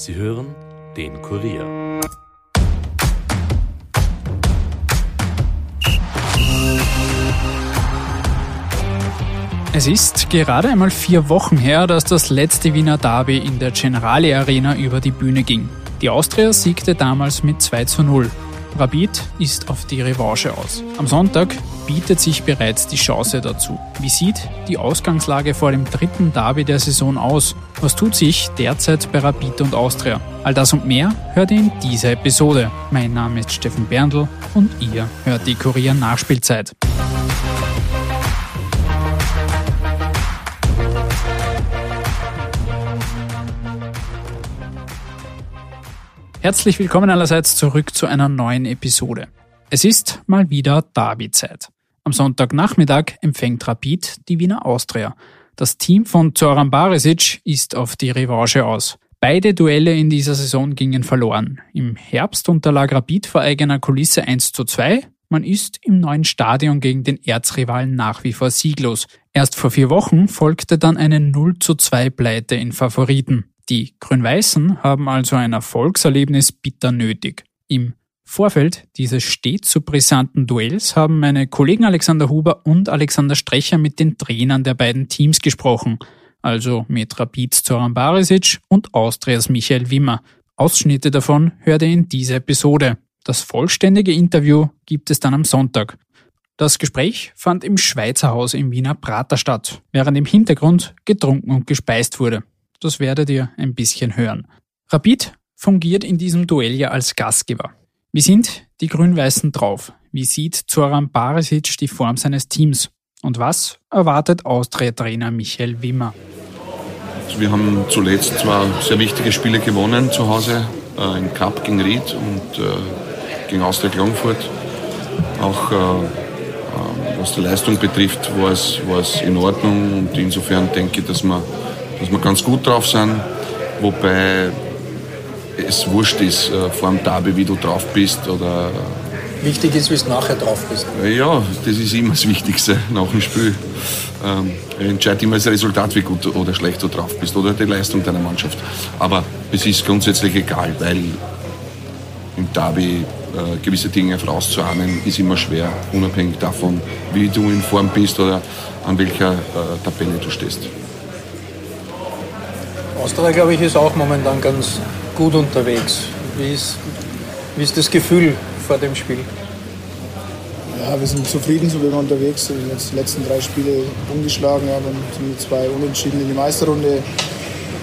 Sie hören den Kurier. Es ist gerade einmal vier Wochen her, dass das letzte Wiener Derby in der Generali Arena über die Bühne ging. Die Austria siegte damals mit 2 zu 0. Rapid ist auf die Revanche aus. Am Sonntag bietet sich bereits die Chance dazu. Wie sieht die Ausgangslage vor dem dritten Derby der Saison aus? Was tut sich derzeit bei Rapid und Austria? All das und mehr hört ihr in dieser Episode. Mein Name ist Steffen Berndl und ihr hört die Kurier Nachspielzeit. Herzlich willkommen allerseits zurück zu einer neuen Episode. Es ist mal wieder Derby-Zeit. Am Sonntagnachmittag empfängt Rapid die Wiener Austria. Das Team von Zoran Barisic ist auf die Revanche aus. Beide Duelle in dieser Saison gingen verloren. Im Herbst unterlag Rapid vor eigener Kulisse 1 zu 2. Man ist im neuen Stadion gegen den Erzrivalen nach wie vor sieglos. Erst vor vier Wochen folgte dann eine 0 zu 2 Pleite in Favoriten. Die Grün-Weißen haben also ein Erfolgserlebnis bitter nötig. Im Vorfeld dieses stets so brisanten Duells haben meine Kollegen Alexander Huber und Alexander Strecher mit den Trainern der beiden Teams gesprochen, also mit Rapids Zoran Barisic und Austrias Michael Wimmer. Ausschnitte davon hört ihr in dieser Episode. Das vollständige Interview gibt es dann am Sonntag. Das Gespräch fand im Schweizer Haus im Wiener Prater statt, während im Hintergrund getrunken und gespeist wurde. Das werdet ihr ein bisschen hören. Rapid fungiert in diesem Duell ja als Gastgeber. Wie sind die Grün-Weißen drauf? Wie sieht Zoran Barisic die Form seines Teams? Und was erwartet Austria-Trainer Michael Wimmer? Wir haben zuletzt zwei sehr wichtige Spiele gewonnen zu Hause, äh, im Cup gegen Ried und äh, gegen Austria Klagenfurt. Auch äh, äh, was die Leistung betrifft, war es, war es in Ordnung und insofern denke ich, dass wir dass wir ganz gut drauf sind. Wobei es wurscht ist, äh, vor dem Derby, wie du drauf bist. Oder Wichtig ist, wie du nachher drauf bist. Ja, das ist immer das Wichtigste nach dem Spiel. Ähm, entscheidet immer das Resultat, wie gut oder schlecht du drauf bist oder die Leistung deiner Mannschaft. Aber es ist grundsätzlich egal, weil im Derby äh, gewisse Dinge vorauszuahnen, ist immer schwer, unabhängig davon, wie du in Form bist oder an welcher äh, Tabelle du stehst. Austria, glaube ich, ist auch momentan ganz gut unterwegs. Wie ist, wie ist das Gefühl vor dem Spiel? Ja, wir sind zufrieden, so wie wir unterwegs sind. Jetzt die letzten drei Spiele umgeschlagen haben und sind zwei Unentschieden in die Meisterrunde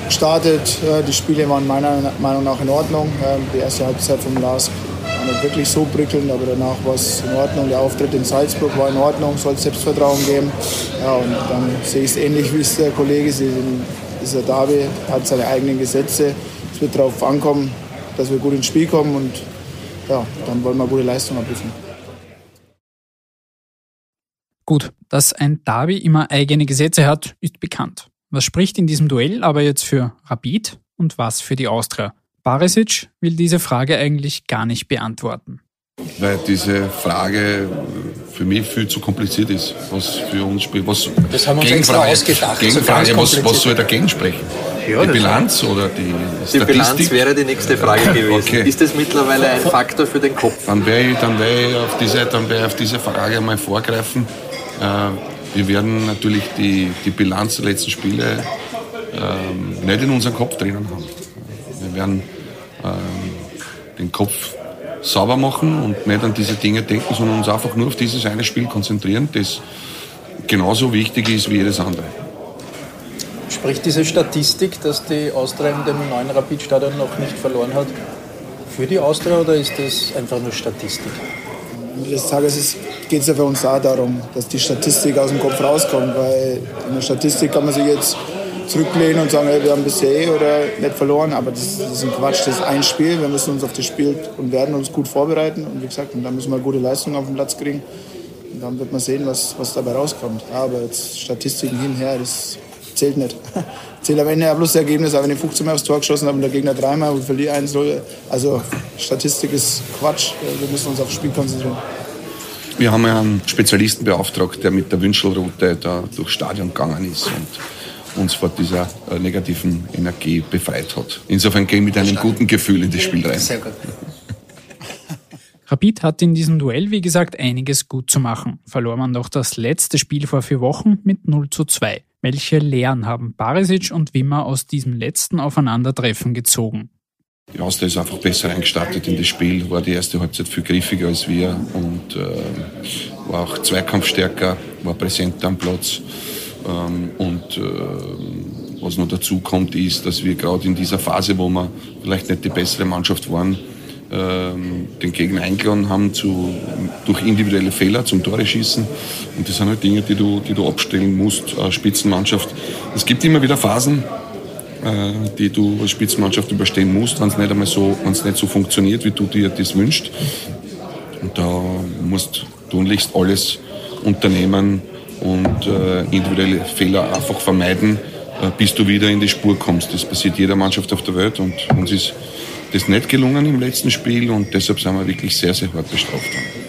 gestartet. Die Spiele waren meiner Meinung nach in Ordnung. Die erste Halbzeit vom Lars war nicht wirklich so prickelnd, aber danach war es in Ordnung. Der Auftritt in Salzburg war in Ordnung, soll Selbstvertrauen geben. Ja, und dann sehe ich es ähnlich wie es der Kollege sieht dieser Derby hat seine eigenen Gesetze. Es wird darauf ankommen, dass wir gut ins Spiel kommen und ja, dann wollen wir gute Leistung abliefern. Gut, dass ein Derby immer eigene Gesetze hat, ist bekannt. Was spricht in diesem Duell aber jetzt für Rapid und was für die Austria? Barisic will diese Frage eigentlich gar nicht beantworten. Weil diese Frage für mich viel zu kompliziert ist, was für uns spielt. Was das haben wir uns extra ausgedacht. Gegenfrage, was, was soll dagegen sprechen? Ja, die Bilanz oder die Statistik? Die Bilanz wäre die nächste Frage gewesen. Okay. Ist das mittlerweile ein Faktor für den Kopf? Dann werde ich, dann werde ich, auf, diese, dann werde ich auf diese Frage einmal vorgreifen. Äh, wir werden natürlich die, die Bilanz der letzten Spiele ähm, nicht in unserem Kopf drinnen haben. Wir werden ähm, den Kopf sauber machen und nicht an diese Dinge denken, sondern uns einfach nur auf dieses eine Spiel konzentrieren, das genauso wichtig ist wie jedes andere. Spricht diese Statistik, dass die Austria in dem neuen Rapidstadion noch nicht verloren hat, für die Austria oder ist das einfach nur Statistik? Am Ende des Tages geht es ja für uns auch darum, dass die Statistik aus dem Kopf rauskommt, weil in der Statistik kann man sich jetzt zurücklehnen und sagen, hey, wir haben bisher eh oder nicht verloren, aber das, das, ist ein Quatsch, das ist ein Spiel, wir müssen uns auf das Spiel und werden uns gut vorbereiten und wie gesagt, und dann müssen wir gute Leistungen auf den Platz kriegen und dann wird man sehen, was, was dabei rauskommt. aber jetzt Statistiken hinher, das zählt nicht. Zählt am Ende ja bloß das Ergebnis, aber wenn ich 15 Mal aufs Tor geschossen habe und der Gegner dreimal und verliere 1-0, also Statistik ist Quatsch, wir müssen uns aufs Spiel konzentrieren. Wir haben ja einen Spezialisten beauftragt, der mit der Wünschelroute da durchs Stadion gegangen ist und uns vor dieser äh, negativen Energie befreit hat. Insofern gehen wir mit einem guten Gefühl in das Spiel rein. Sehr gut. Rapid hat in diesem Duell, wie gesagt, einiges gut zu machen. Verlor man doch das letzte Spiel vor vier Wochen mit 0 zu 2. Welche Lehren haben Barisic und Wimmer aus diesem letzten Aufeinandertreffen gezogen? Die Austria ist einfach besser eingestartet in das Spiel, war die erste Halbzeit viel griffiger als wir und äh, war auch zweikampfstärker, war präsenter am Platz. Ähm, und äh, was noch dazu kommt, ist, dass wir gerade in dieser Phase, wo wir vielleicht nicht die bessere Mannschaft waren, den Gegner eingeladen haben zu, durch individuelle Fehler zum Tore schießen. Und das sind halt Dinge, die du, die du abstellen musst als Spitzenmannschaft. Es gibt immer wieder Phasen, äh, die du als Spitzenmannschaft überstehen musst, wenn es nicht einmal so, wenn es nicht so funktioniert, wie du dir das wünschst. Und da musst du tunlichst alles unternehmen und äh, individuelle Fehler einfach vermeiden, äh, bis du wieder in die Spur kommst. Das passiert jeder Mannschaft auf der Welt und uns ist das nicht gelungen im letzten Spiel und deshalb sind wir wirklich sehr, sehr hart bestraft worden.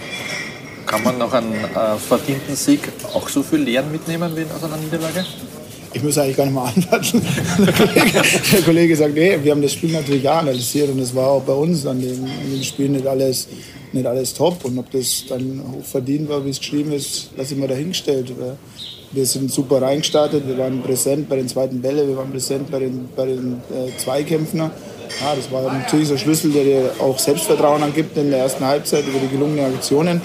Kann man nach einem äh, verdienten Sieg auch so viel Lehren mitnehmen wie aus einer Niederlage? Ich muss eigentlich gar nicht mal antworten. Der Kollege, der Kollege sagt, nee, wir haben das Spiel natürlich auch analysiert und es war auch bei uns an dem, an dem Spiel nicht alles, nicht alles top. Und ob das dann hoch verdient war, wie es geschrieben ist, lasse ich mal dahingestellt. Wir sind super reingestartet, wir waren präsent bei den zweiten Bällen, wir waren präsent bei den, bei den äh, Zweikämpfen. Ja, das war natürlich so ein Schlüssel, der dir auch Selbstvertrauen angibt in der ersten Halbzeit über die gelungenen Aktionen.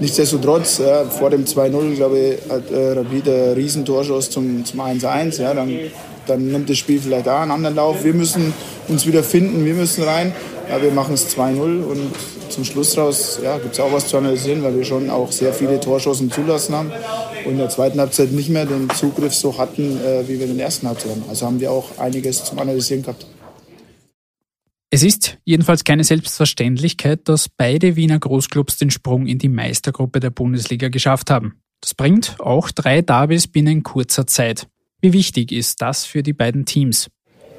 Nichtsdestotrotz, ja, vor dem 2-0, glaube ich, hat äh, Rapid einen riesen Torschuss zum, zum 1-1. Ja, dann, dann nimmt das Spiel vielleicht auch einen anderen Lauf. Wir müssen uns wieder finden, wir müssen rein. Ja, wir machen es 2-0 und zum Schluss raus ja, gibt es auch was zu analysieren, weil wir schon auch sehr viele Torschossen zulassen haben und in der zweiten Halbzeit nicht mehr den Zugriff so hatten, äh, wie wir in der ersten Halbzeit haben. Also haben wir auch einiges zum Analysieren gehabt. Es ist jedenfalls keine Selbstverständlichkeit, dass beide Wiener Großclubs den Sprung in die Meistergruppe der Bundesliga geschafft haben. Das bringt auch drei Derbys binnen kurzer Zeit. Wie wichtig ist das für die beiden Teams?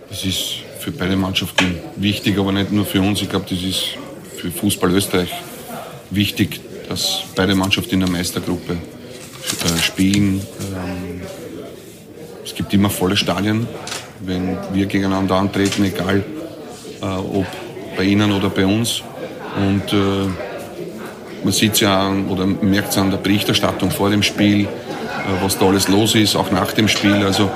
Das ist für beide Mannschaften wichtig, aber nicht nur für uns. Ich glaube, das ist für Fußball Österreich wichtig, dass beide Mannschaften in der Meistergruppe äh, spielen. Ähm, es gibt immer volle Stadien, wenn wir gegeneinander antreten, egal äh, ob bei Ihnen oder bei uns. Und äh, man sieht ja oder merkt es an der Berichterstattung vor dem Spiel, was da alles los ist, auch nach dem Spiel. Also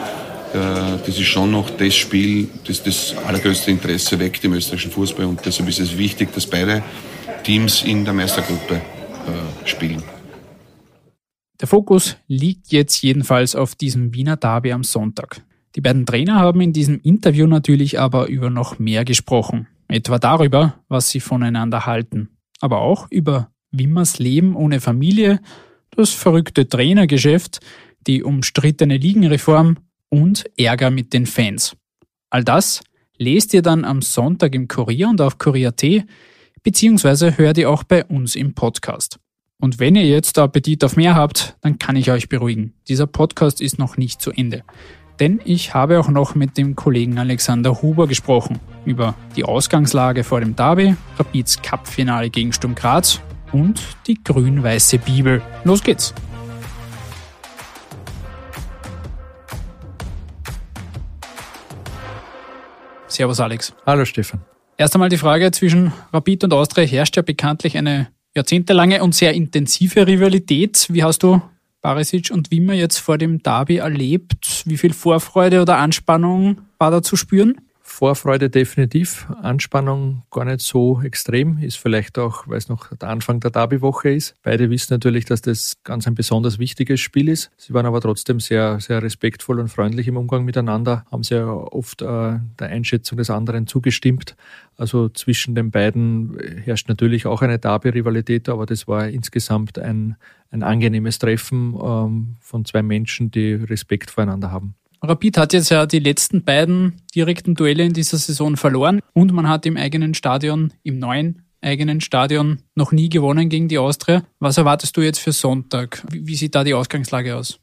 das ist schon noch das Spiel, das das allergrößte Interesse weckt im österreichischen Fußball. Und deshalb ist es wichtig, dass beide Teams in der Meistergruppe äh, spielen. Der Fokus liegt jetzt jedenfalls auf diesem Wiener Derby am Sonntag. Die beiden Trainer haben in diesem Interview natürlich aber über noch mehr gesprochen. Etwa darüber, was sie voneinander halten. Aber auch über Wimmers Leben ohne Familie, das verrückte Trainergeschäft, die umstrittene Ligenreform und Ärger mit den Fans. All das lest ihr dann am Sonntag im Kurier und auf Kurier.at, beziehungsweise hört ihr auch bei uns im Podcast. Und wenn ihr jetzt Appetit auf mehr habt, dann kann ich euch beruhigen. Dieser Podcast ist noch nicht zu Ende. Denn ich habe auch noch mit dem Kollegen Alexander Huber gesprochen über die Ausgangslage vor dem Derby, Rapids Cup-Finale gegen Sturm Graz und die grün-weiße Bibel. Los geht's! Servus Alex. Hallo Stefan. Erst einmal die Frage, zwischen Rapid und Austria herrscht ja bekanntlich eine jahrzehntelange und sehr intensive Rivalität. Wie hast du Barisic und Wimmer jetzt vor dem Derby erlebt? Wie viel Vorfreude oder Anspannung war da zu spüren? Vorfreude definitiv, Anspannung gar nicht so extrem, ist vielleicht auch, weil es noch der Anfang der Derby-Woche ist. Beide wissen natürlich, dass das ganz ein besonders wichtiges Spiel ist. Sie waren aber trotzdem sehr, sehr respektvoll und freundlich im Umgang miteinander, haben sehr oft äh, der Einschätzung des anderen zugestimmt. Also zwischen den beiden herrscht natürlich auch eine Derby-Rivalität, aber das war insgesamt ein, ein angenehmes Treffen ähm, von zwei Menschen, die Respekt voreinander haben. Rapid hat jetzt ja die letzten beiden direkten Duelle in dieser Saison verloren und man hat im eigenen Stadion, im neuen eigenen Stadion noch nie gewonnen gegen die Austria. Was erwartest du jetzt für Sonntag? Wie sieht da die Ausgangslage aus?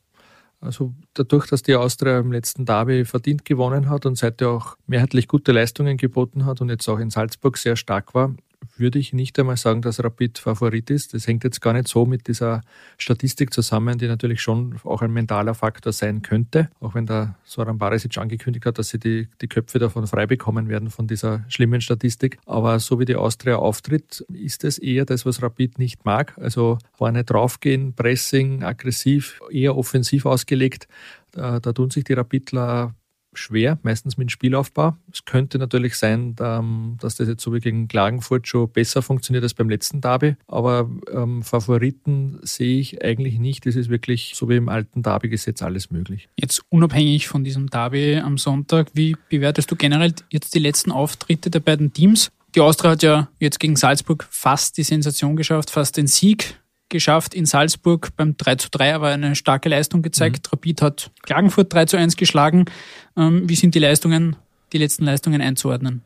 Also dadurch, dass die Austria im letzten Derby verdient gewonnen hat und seitdem auch mehrheitlich gute Leistungen geboten hat und jetzt auch in Salzburg sehr stark war, würde ich nicht einmal sagen, dass Rapid Favorit ist. Das hängt jetzt gar nicht so mit dieser Statistik zusammen, die natürlich schon auch ein mentaler Faktor sein könnte. Auch wenn der Soran Barisic angekündigt hat, dass sie die, die Köpfe davon frei bekommen werden von dieser schlimmen Statistik. Aber so wie die Austria auftritt, ist es eher das, was Rapid nicht mag. Also vorne draufgehen, Pressing, aggressiv, eher offensiv ausgelegt. Da, da tun sich die Rapidler schwer, meistens mit Spielaufbau. Es könnte natürlich sein, ähm, dass das jetzt so wie gegen Klagenfurt schon besser funktioniert als beim letzten Derby, aber ähm, Favoriten sehe ich eigentlich nicht. Es ist wirklich so wie im alten Derby-Gesetz alles möglich. Jetzt unabhängig von diesem Derby am Sonntag, wie bewertest du generell jetzt die letzten Auftritte der beiden Teams? Die Austria hat ja jetzt gegen Salzburg fast die Sensation geschafft, fast den Sieg geschafft in Salzburg beim 3 zu 3, aber eine starke Leistung gezeigt. Mhm. Rapid hat Klagenfurt 3 zu 1 geschlagen. Ähm, wie sind die Leistungen, die letzten Leistungen einzuordnen?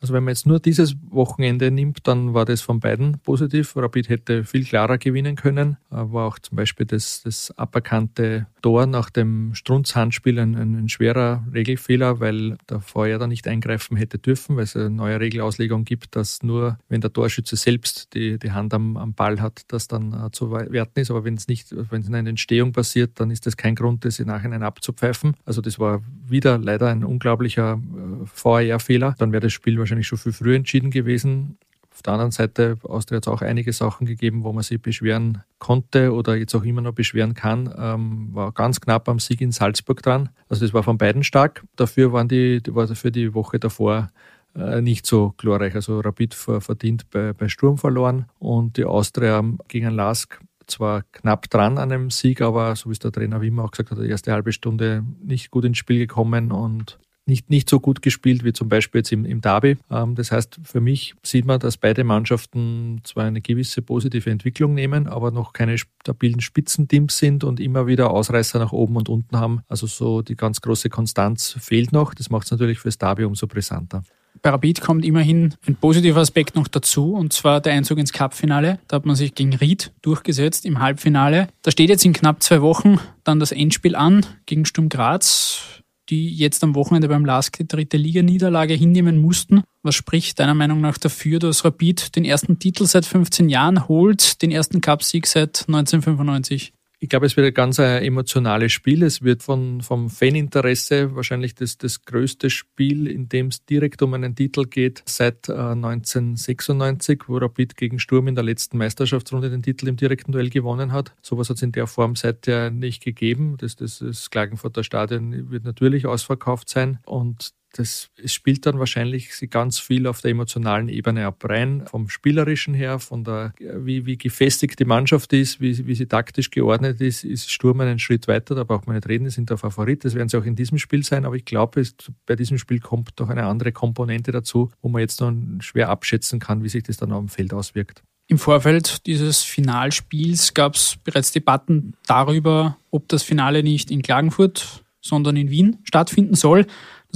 Also wenn man jetzt nur dieses Wochenende nimmt, dann war das von beiden positiv. Rapid hätte viel klarer gewinnen können. Äh, war auch zum Beispiel das, das aberkannte Tor nach dem Strunz-Handspiel ein, ein, schwerer Regelfehler, weil der Vorher da nicht eingreifen hätte dürfen, weil es eine neue Regelauslegung gibt, dass nur, wenn der Torschütze selbst die, die Hand am, am Ball hat, das dann uh, zu werten ist. Aber wenn es nicht, wenn es in einer Entstehung passiert, dann ist das kein Grund, das im Nachhinein abzupfeifen. Also das war wieder leider ein unglaublicher äh, VR-Fehler. Dann wäre das Spiel wahrscheinlich schon viel früher entschieden gewesen. Auf der anderen Seite, Austria hat es auch einige Sachen gegeben, wo man sich beschweren konnte oder jetzt auch immer noch beschweren kann. Ähm, war ganz knapp am Sieg in Salzburg dran. Also das war von beiden stark. Dafür waren die, war dafür die Woche davor äh, nicht so glorreich. Also Rapid verdient bei, bei Sturm verloren und die Austria gegen Lask zwar knapp dran an einem Sieg, aber so wie es der Trainer Wimmer auch gesagt hat, die erste halbe Stunde nicht gut ins Spiel gekommen und nicht, nicht so gut gespielt wie zum Beispiel jetzt im, im Derby. Ähm, das heißt, für mich sieht man, dass beide Mannschaften zwar eine gewisse positive Entwicklung nehmen, aber noch keine stabilen Spitzenteams sind und immer wieder Ausreißer nach oben und unten haben. Also so die ganz große Konstanz fehlt noch. Das macht es natürlich fürs Derby umso brisanter. Bei Rapid kommt immerhin ein positiver Aspekt noch dazu, und zwar der Einzug ins Cup-Finale. Da hat man sich gegen Ried durchgesetzt im Halbfinale. Da steht jetzt in knapp zwei Wochen dann das Endspiel an gegen Sturm Graz die jetzt am Wochenende beim LASK die dritte Liga-Niederlage hinnehmen mussten. Was spricht deiner Meinung nach dafür, dass Rapid den ersten Titel seit 15 Jahren holt, den ersten Cupsieg seit 1995? Ich glaube, es wird ein ganz ein emotionales Spiel. Es wird von, vom Faninteresse wahrscheinlich das, das größte Spiel, in dem es direkt um einen Titel geht, seit äh, 1996, wo Rapid gegen Sturm in der letzten Meisterschaftsrunde den Titel im direkten Duell gewonnen hat. Sowas hat es in der Form seither nicht gegeben. Das, das, das Klagenfurter Stadion wird natürlich ausverkauft sein und das, es spielt dann wahrscheinlich ganz viel auf der emotionalen Ebene ab rein, vom Spielerischen her, von der, wie, wie gefestigt die Mannschaft ist, wie, wie sie taktisch geordnet ist, ist Sturm einen Schritt weiter, da braucht man nicht reden, die sind der Favorit, das werden sie auch in diesem Spiel sein, aber ich glaube, bei diesem Spiel kommt doch eine andere Komponente dazu, wo man jetzt noch schwer abschätzen kann, wie sich das dann auf dem Feld auswirkt. Im Vorfeld dieses Finalspiels gab es bereits Debatten darüber, ob das Finale nicht in Klagenfurt, sondern in Wien stattfinden soll.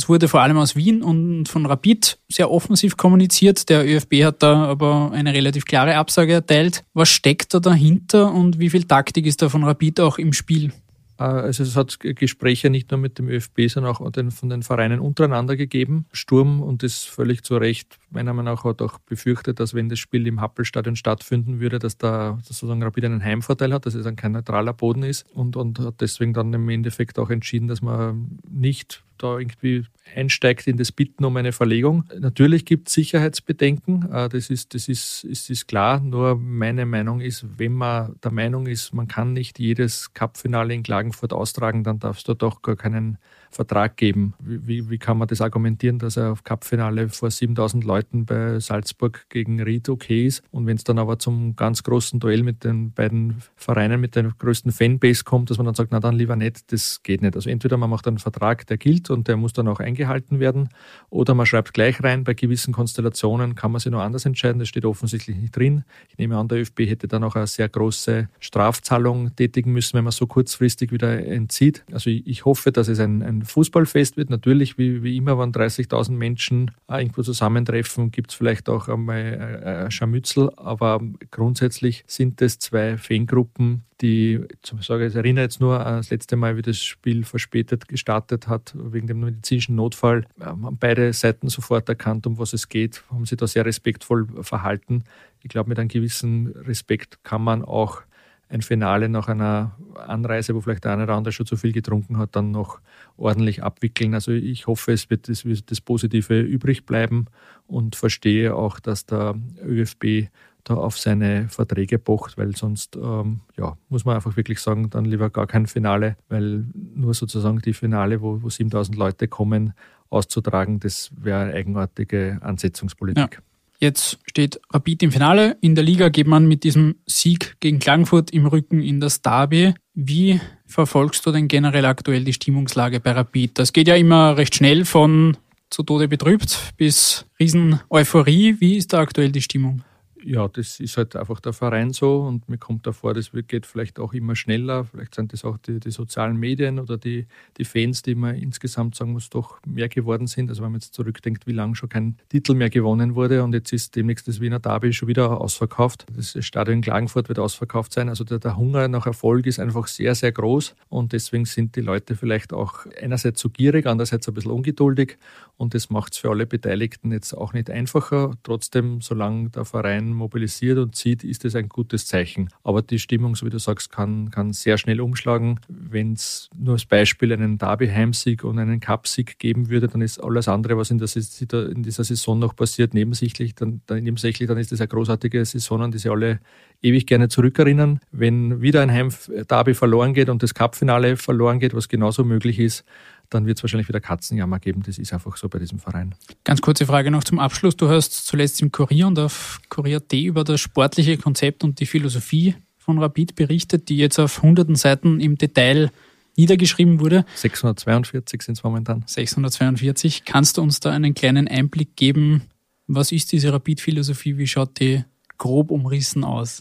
Das wurde vor allem aus Wien und von Rapid sehr offensiv kommuniziert. Der ÖFB hat da aber eine relativ klare Absage erteilt. Was steckt da dahinter und wie viel Taktik ist da von Rapid auch im Spiel? Äh, also es hat Gespräche nicht nur mit dem ÖFB, sondern auch von den Vereinen untereinander gegeben. Sturm, und das völlig zu Recht, meiner Meinung nach hat auch befürchtet, dass wenn das Spiel im Happelstadion stattfinden würde, dass da sozusagen Rapid einen Heimvorteil hat, dass es dann kein neutraler Boden ist und, und hat deswegen dann im Endeffekt auch entschieden, dass man nicht da irgendwie einsteigt in das Bitten um eine Verlegung. Natürlich gibt es Sicherheitsbedenken, äh, das, ist, das ist, ist, ist klar. Nur meine Meinung ist, wenn man der Meinung ist, man kann nicht jedes Cup-Finale in Klagenfurt austragen, dann darf es dort auch gar keinen Vertrag geben. Wie, wie kann man das argumentieren, dass er auf Cup-Finale vor 7000 Leuten bei Salzburg gegen Ried okay ist und wenn es dann aber zum ganz großen Duell mit den beiden Vereinen mit der größten Fanbase kommt, dass man dann sagt, na dann lieber nicht, das geht nicht. Also entweder man macht einen Vertrag, der gilt und der muss dann auch eingehalten werden oder man schreibt gleich rein, bei gewissen Konstellationen kann man sich noch anders entscheiden, das steht offensichtlich nicht drin. Ich nehme an, der ÖFB hätte dann auch eine sehr große Strafzahlung tätigen müssen, wenn man so kurzfristig wieder entzieht. Also ich, hoffe, dass es ein, ein Fußballfest wird. Natürlich, wie, wie immer, wenn 30.000 Menschen irgendwo zusammentreffen, gibt es vielleicht auch einmal ein Scharmützel, aber grundsätzlich sind es zwei Fangruppen, die, ich sage, ich erinnere jetzt nur an das letzte Mal, wie das Spiel verspätet gestartet hat, wegen dem medizinischen Notfall, haben beide Seiten sofort erkannt, um was es geht, haben sich da sehr respektvoll verhalten. Ich glaube, mit einem gewissen Respekt kann man auch ein Finale nach einer Anreise, wo vielleicht der eine oder andere schon zu viel getrunken hat, dann noch ordentlich abwickeln. Also ich hoffe, es wird das, das Positive übrig bleiben und verstehe auch, dass der ÖFB da auf seine Verträge pocht, weil sonst ähm, ja, muss man einfach wirklich sagen, dann lieber gar kein Finale, weil nur sozusagen die Finale, wo, wo 7000 Leute kommen, auszutragen, das wäre eigenartige Ansetzungspolitik. Ja. Jetzt steht Rapid im Finale. In der Liga geht man mit diesem Sieg gegen Klagenfurt im Rücken in das Derby. Wie verfolgst du denn generell aktuell die Stimmungslage bei Rapid? Das geht ja immer recht schnell von zu Tode betrübt bis Riesen-Euphorie. Wie ist da aktuell die Stimmung? Ja, das ist halt einfach der Verein so und mir kommt da vor, das geht vielleicht auch immer schneller. Vielleicht sind das auch die, die sozialen Medien oder die, die Fans, die man insgesamt sagen muss, doch mehr geworden sind. Also wenn man jetzt zurückdenkt, wie lange schon kein Titel mehr gewonnen wurde und jetzt ist demnächst das Wiener Derby schon wieder ausverkauft. Das Stadion Klagenfurt wird ausverkauft sein. Also der, der Hunger nach Erfolg ist einfach sehr, sehr groß und deswegen sind die Leute vielleicht auch einerseits so gierig, andererseits ein bisschen ungeduldig und das macht es für alle Beteiligten jetzt auch nicht einfacher. Trotzdem, solange der Verein mobilisiert und zieht, ist das ein gutes Zeichen. Aber die Stimmung, so wie du sagst, kann, kann sehr schnell umschlagen. Wenn es nur als Beispiel einen Derby-Heimsieg und einen Cup-Sieg geben würde, dann ist alles andere, was in, der, in dieser Saison noch passiert, nebensächlich. Dann, dann, nebensächlich, dann ist das eine großartige Saison, an die sie alle ewig gerne zurückerinnern. Wenn wieder ein Heim-Derby verloren geht und das Cup-Finale verloren geht, was genauso möglich ist, dann wird es wahrscheinlich wieder Katzenjammer geben. Das ist einfach so bei diesem Verein. Ganz kurze Frage noch zum Abschluss. Du hast zuletzt im Kurier und auf Kurier.at über das sportliche Konzept und die Philosophie von Rapid berichtet, die jetzt auf hunderten Seiten im Detail niedergeschrieben wurde. 642 sind es momentan. 642. Kannst du uns da einen kleinen Einblick geben? Was ist diese Rapid-Philosophie? Wie schaut die grob umrissen aus?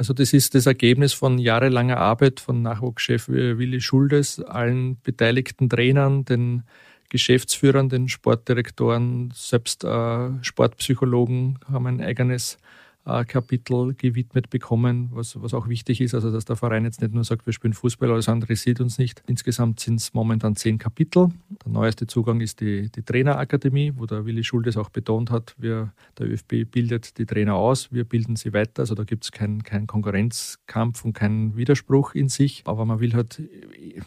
Also das ist das Ergebnis von jahrelanger Arbeit von Nachwuchschef äh, Willi Schuldes, allen beteiligten Trainern, den Geschäftsführern, den Sportdirektoren, selbst äh, Sportpsychologen haben ein eigenes Kapitel gewidmet bekommen, was, was auch wichtig ist, also dass der Verein jetzt nicht nur sagt, wir spielen Fußball, alles andere sieht uns nicht. Insgesamt sind es momentan zehn Kapitel. Der neueste Zugang ist die, die Trainerakademie, wo der Willi Schuldes auch betont hat, wir, der ÖFB bildet die Trainer aus, wir bilden sie weiter, also da gibt es keinen kein Konkurrenzkampf und keinen Widerspruch in sich, aber man will halt,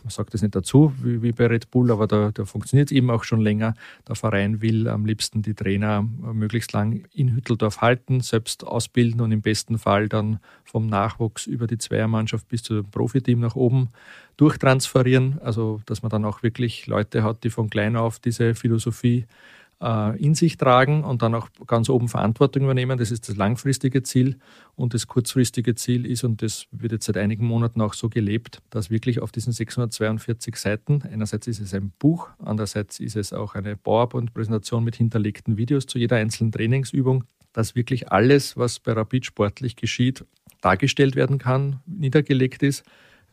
man sagt das nicht dazu, wie, wie bei Red Bull, aber da, da funktioniert es eben auch schon länger. Der Verein will am liebsten die Trainer möglichst lang in Hütteldorf halten, selbst aus ausbilden und im besten Fall dann vom Nachwuchs über die Zweiermannschaft bis zum Profiteam nach oben durchtransferieren. Also dass man dann auch wirklich Leute hat, die von klein auf diese Philosophie äh, in sich tragen und dann auch ganz oben Verantwortung übernehmen. Das ist das langfristige Ziel. Und das kurzfristige Ziel ist, und das wird jetzt seit einigen Monaten auch so gelebt, dass wirklich auf diesen 642 Seiten, einerseits ist es ein Buch, andererseits ist es auch eine PowerPoint-Präsentation mit hinterlegten Videos zu jeder einzelnen Trainingsübung, dass wirklich alles, was bei Rapid sportlich geschieht, dargestellt werden kann, niedergelegt ist.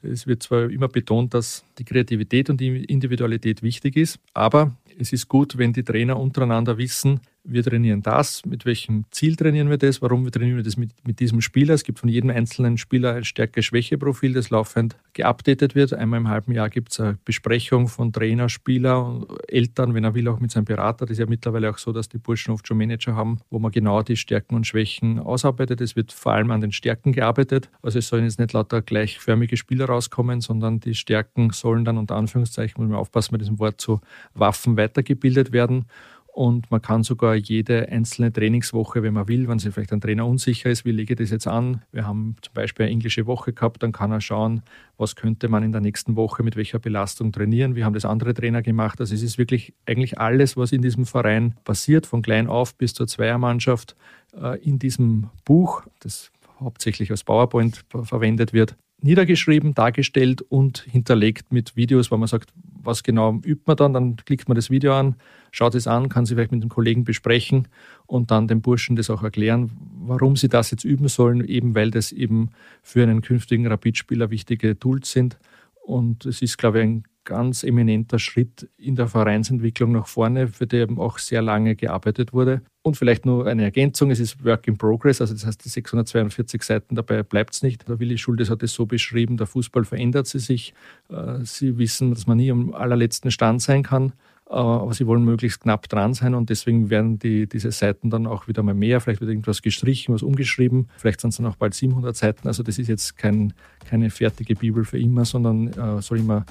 Es wird zwar immer betont, dass die Kreativität und die Individualität wichtig ist, aber es ist gut, wenn die Trainer untereinander wissen, wir trainieren das, mit welchem Ziel trainieren wir das, warum trainieren wir das mit, mit diesem Spieler. Es gibt von jedem einzelnen Spieler ein Stärke-Schwäche-Profil, das laufend geupdatet wird. Einmal im halben Jahr gibt es eine Besprechung von Trainer, Spieler und Eltern, wenn er will, auch mit seinem Berater. Das ist ja mittlerweile auch so, dass die Burschen oft schon Manager haben, wo man genau die Stärken und Schwächen ausarbeitet. Es wird vor allem an den Stärken gearbeitet. Also es sollen jetzt nicht lauter gleichförmige Spieler rauskommen, sondern die Stärken sollen dann unter Anführungszeichen, muss man aufpassen mit diesem Wort, zu Waffen weitergebildet werden. Und man kann sogar jede einzelne Trainingswoche, wenn man will, wenn sich vielleicht ein Trainer unsicher ist, wie lege ich das jetzt an? Wir haben zum Beispiel eine englische Woche gehabt, dann kann er schauen, was könnte man in der nächsten Woche mit welcher Belastung trainieren. Wir haben das andere Trainer gemacht. Also es ist wirklich eigentlich alles, was in diesem Verein passiert, von klein auf bis zur Zweiermannschaft, äh, in diesem Buch, das hauptsächlich als PowerPoint verwendet wird, niedergeschrieben, dargestellt und hinterlegt mit Videos, wo man sagt, was genau übt man dann, dann klickt man das Video an, schaut es an, kann sie vielleicht mit dem Kollegen besprechen und dann den Burschen das auch erklären, warum sie das jetzt üben sollen, eben weil das eben für einen künftigen Rapidspieler wichtige Tools sind. Und es ist, glaube ich, ein ganz eminenter Schritt in der Vereinsentwicklung nach vorne, für den auch sehr lange gearbeitet wurde. Und vielleicht nur eine Ergänzung, es ist Work in Progress, also das heißt, die 642 Seiten, dabei bleibt es nicht. Der Willi Schuldes hat es so beschrieben, der Fußball verändert sich. Äh, Sie wissen, dass man nie am allerletzten Stand sein kann, äh, aber Sie wollen möglichst knapp dran sein und deswegen werden die, diese Seiten dann auch wieder mal mehr, vielleicht wird irgendwas gestrichen, was umgeschrieben, vielleicht sind es dann auch bald 700 Seiten. Also das ist jetzt kein, keine fertige Bibel für immer, sondern äh, soll immer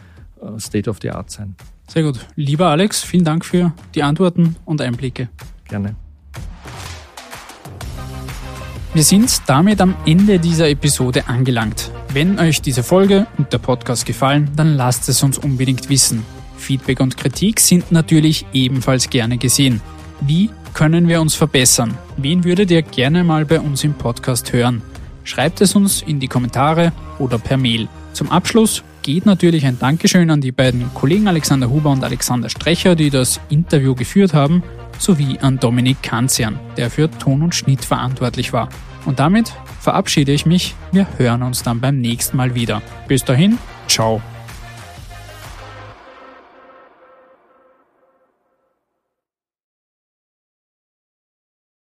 State of the Art sein. Sehr gut. Lieber Alex, vielen Dank für die Antworten und Einblicke. Gerne. Wir sind damit am Ende dieser Episode angelangt. Wenn euch diese Folge und der Podcast gefallen, dann lasst es uns unbedingt wissen. Feedback und Kritik sind natürlich ebenfalls gerne gesehen. Wie können wir uns verbessern? Wen würdet ihr gerne mal bei uns im Podcast hören? Schreibt es uns in die Kommentare oder per Mail. Zum Abschluss geht natürlich ein Dankeschön an die beiden Kollegen Alexander Huber und Alexander Strecher, die das Interview geführt haben, sowie an Dominik Kanzian, der für Ton und Schnitt verantwortlich war. Und damit verabschiede ich mich. Wir hören uns dann beim nächsten Mal wieder. Bis dahin, ciao.